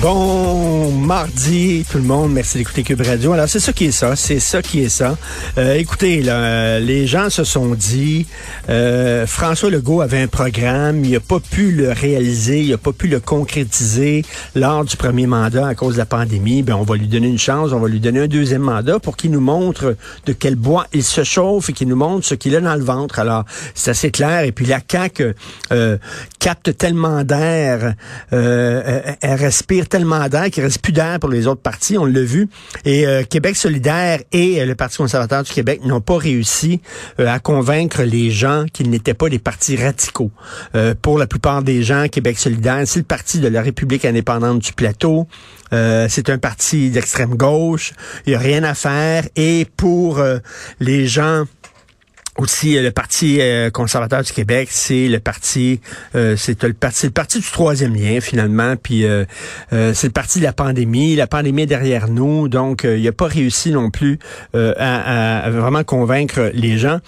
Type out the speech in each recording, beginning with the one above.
Bon mardi tout le monde, merci d'écouter Cube Radio. Alors c'est ça qui est ça, c'est ça qui est ça. Euh, écoutez, là, euh, les gens se sont dit, euh, François Legault avait un programme, il n'a pas pu le réaliser, il n'a pas pu le concrétiser lors du premier mandat à cause de la pandémie. Ben on va lui donner une chance, on va lui donner un deuxième mandat pour qu'il nous montre de quel bois il se chauffe et qu'il nous montre ce qu'il a dans le ventre. Alors c'est assez clair. Et puis la CAQ euh, capte tellement d'air, euh, elle respire tellement d'air qu'il reste plus d'air pour les autres partis, on l'a vu. Et euh, Québec solidaire et euh, le Parti conservateur du Québec n'ont pas réussi euh, à convaincre les gens qu'ils n'étaient pas des partis radicaux. Euh, pour la plupart des gens, Québec solidaire, c'est le parti de la République indépendante du plateau. C'est un parti d'extrême gauche. Il n'y a rien à faire. Et pour les gens aussi euh, le parti euh, conservateur du Québec, c'est le parti, euh, c'est le parti, le parti du troisième lien finalement. Puis euh, euh, c'est le parti de la pandémie. La pandémie est derrière nous, donc il n'a pas réussi non plus à, à, vraiment convaincre les gens.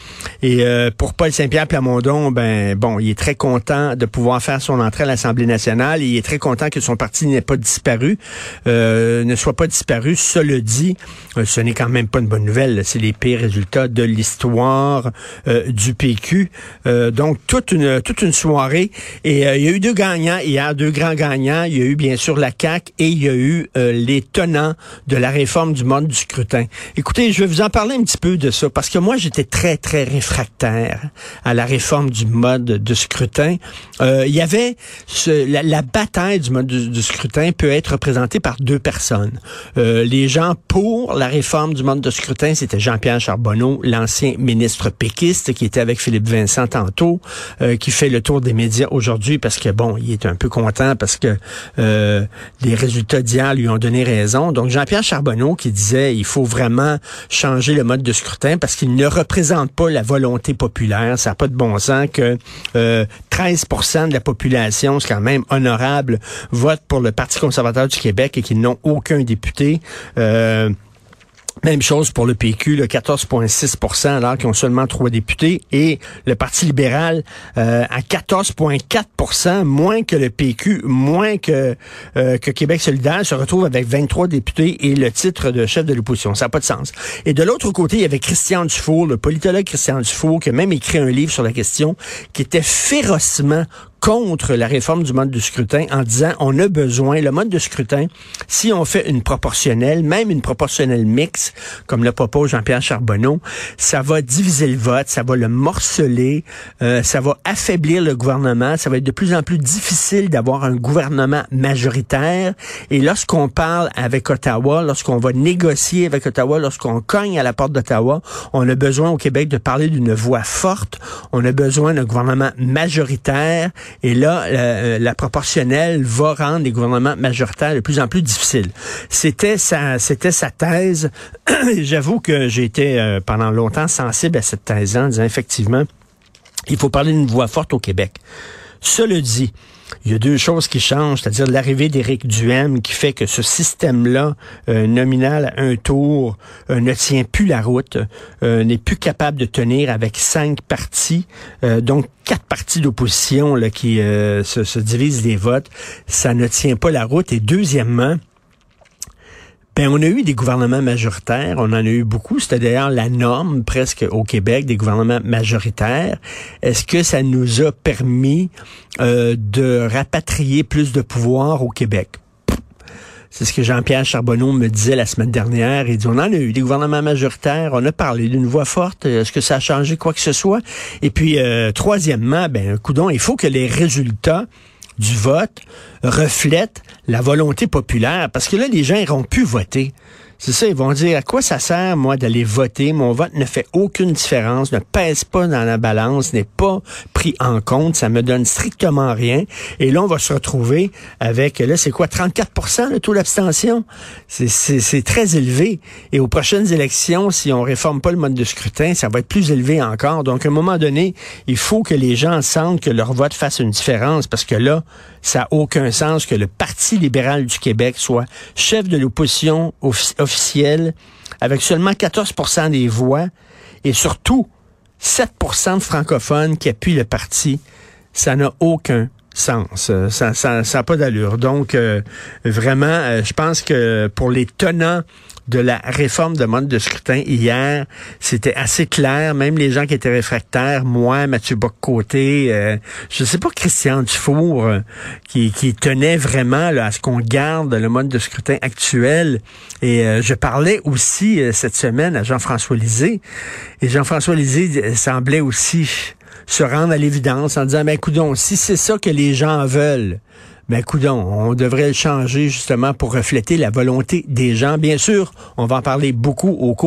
Et pour Paul Saint-Pierre Plamondon, ben bon, il est très content de pouvoir faire son entrée à l'Assemblée nationale. Il est très content que son parti n'ait pas disparu, ne soit pas disparu. Cela dit, ce n'est quand même pas une bonne nouvelle. C'est les pires résultats de l'histoire euh, du PQ. Euh, donc, toute une, toute une soirée. Et euh, il y a eu deux gagnants hier, deux grands gagnants. Il y a eu, bien sûr, la CAQ et il y a eu les tenants de la réforme du mode du scrutin. Écoutez, je vais vous en parler un petit peu de ça parce que moi, j'étais très, très réfractaire à la réforme du mode de scrutin. il y avait ce, la, bataille du mode du, du, scrutin peut être représentée par deux personnes. les gens pour la réforme du mode de scrutin, c'était Jean-Pierre Charbonneau, l'ancien ministre péquiste qui était avec Philippe Vincent tantôt, euh, qui fait le tour des médias aujourd'hui parce que bon, il est un peu content parce que euh, les résultats d'hier lui ont donné raison. Donc Jean-Pierre Charbonneau qui disait il faut vraiment changer le mode de scrutin parce qu'il ne représente pas la volonté populaire. Ça n'a pas de bon sens que euh, 13% de la population, c'est quand même honorable, vote pour le Parti conservateur du Québec et qu'ils n'ont aucun député. Euh, même chose pour le PQ, le 14,6% alors qu'ils ont seulement trois députés, et le Parti libéral euh, à 14,4% moins que le PQ, moins que, euh, que Québec solidaire, se retrouve avec 23 députés et le titre de chef de l'opposition. Ça n'a pas de sens. Et de l'autre côté, il y avait Christian Dufour, le politologue Christian Dufour, qui a même écrit un livre sur la question, qui était férocement contre la réforme du mode de scrutin en disant on a besoin, le mode de scrutin, si on fait une proportionnelle, même une proportionnelle mixte, comme le propose Jean-Pierre Charbonneau, ça va diviser le vote, ça va le morceler, euh, ça va affaiblir le gouvernement, ça va être de plus en plus difficile d'avoir un gouvernement majoritaire. Et lorsqu'on parle avec Ottawa, lorsqu'on va négocier avec Ottawa, lorsqu'on cogne à la porte d'Ottawa, on a besoin au Québec de parler d'une voix forte, on a besoin d'un gouvernement majoritaire et là, la, la, proportionnelle va rendre les gouvernements majoritaires de plus en plus difficiles. C'était sa, c'était sa thèse. J'avoue que j'ai été euh, pendant longtemps sensible à cette thèse en disant effectivement, il faut parler d'une voix forte au Québec. Cela dit, il y a deux choses qui changent, c'est-à-dire l'arrivée d'Éric Duhem qui fait que ce système-là, euh, nominal à un tour, euh, ne tient plus la route, euh, n'est plus capable de tenir avec cinq partis, donc quatre partis d'opposition qui se, se divisent les votes. Ça ne tient pas la route. Et deuxièmement, ben, on a eu des gouvernements majoritaires, on en a eu beaucoup. C'était d'ailleurs la norme presque au Québec, des gouvernements majoritaires. Est-ce que ça nous a permis euh, de rapatrier plus de pouvoir au Québec? C'est ce que Jean-Pierre Charbonneau me disait la semaine dernière. Il dit, on en a eu des gouvernements majoritaires, on a parlé d'une voix forte. Est-ce que ça a changé quoi que ce soit? Et puis, euh, troisièmement, ben, coudon, il faut que les résultats du vote reflète la volonté populaire. Parce que là, les gens n'iront plus voter. C'est ça, ils vont dire à quoi ça sert, moi, d'aller voter? Mon vote ne fait aucune différence, ne pèse pas dans la balance, n'est pas pris en compte, ça me donne strictement rien. Et là, on va se retrouver avec, là, c'est quoi, 34% le taux d'abstention? C'est très élevé. Et aux prochaines élections, si on réforme pas le mode de scrutin, ça va être plus élevé encore. Donc, à un moment donné, il faut que les gens sentent que leur vote fasse une différence, parce que là, ça n'a aucun sens que le Parti libéral du Québec soit chef de l'opposition officielle avec seulement 14% des voix et surtout 7% de francophones qui appuient le parti. Ça n'a aucun sens. Ça n'a ça, pas d'allure. Donc, euh, vraiment, euh, je pense que pour les tenants de la réforme de mode de scrutin hier, c'était assez clair. Même les gens qui étaient réfractaires, moi, Mathieu Bock-Côté, euh, je sais pas Christian Dufour, euh, qui, tenait vraiment à ce qu'on garde le mode de scrutin actuel. Et euh, je parlais aussi cette semaine à Jean-François Lisée. Et Jean-François Lisée semblait aussi se rendre à l'évidence en disant, ben, écoutons, si c'est ça que les gens veulent, ben coudon, on devrait le changer justement pour refléter la volonté des gens. Bien sûr, on va en parler beaucoup au cours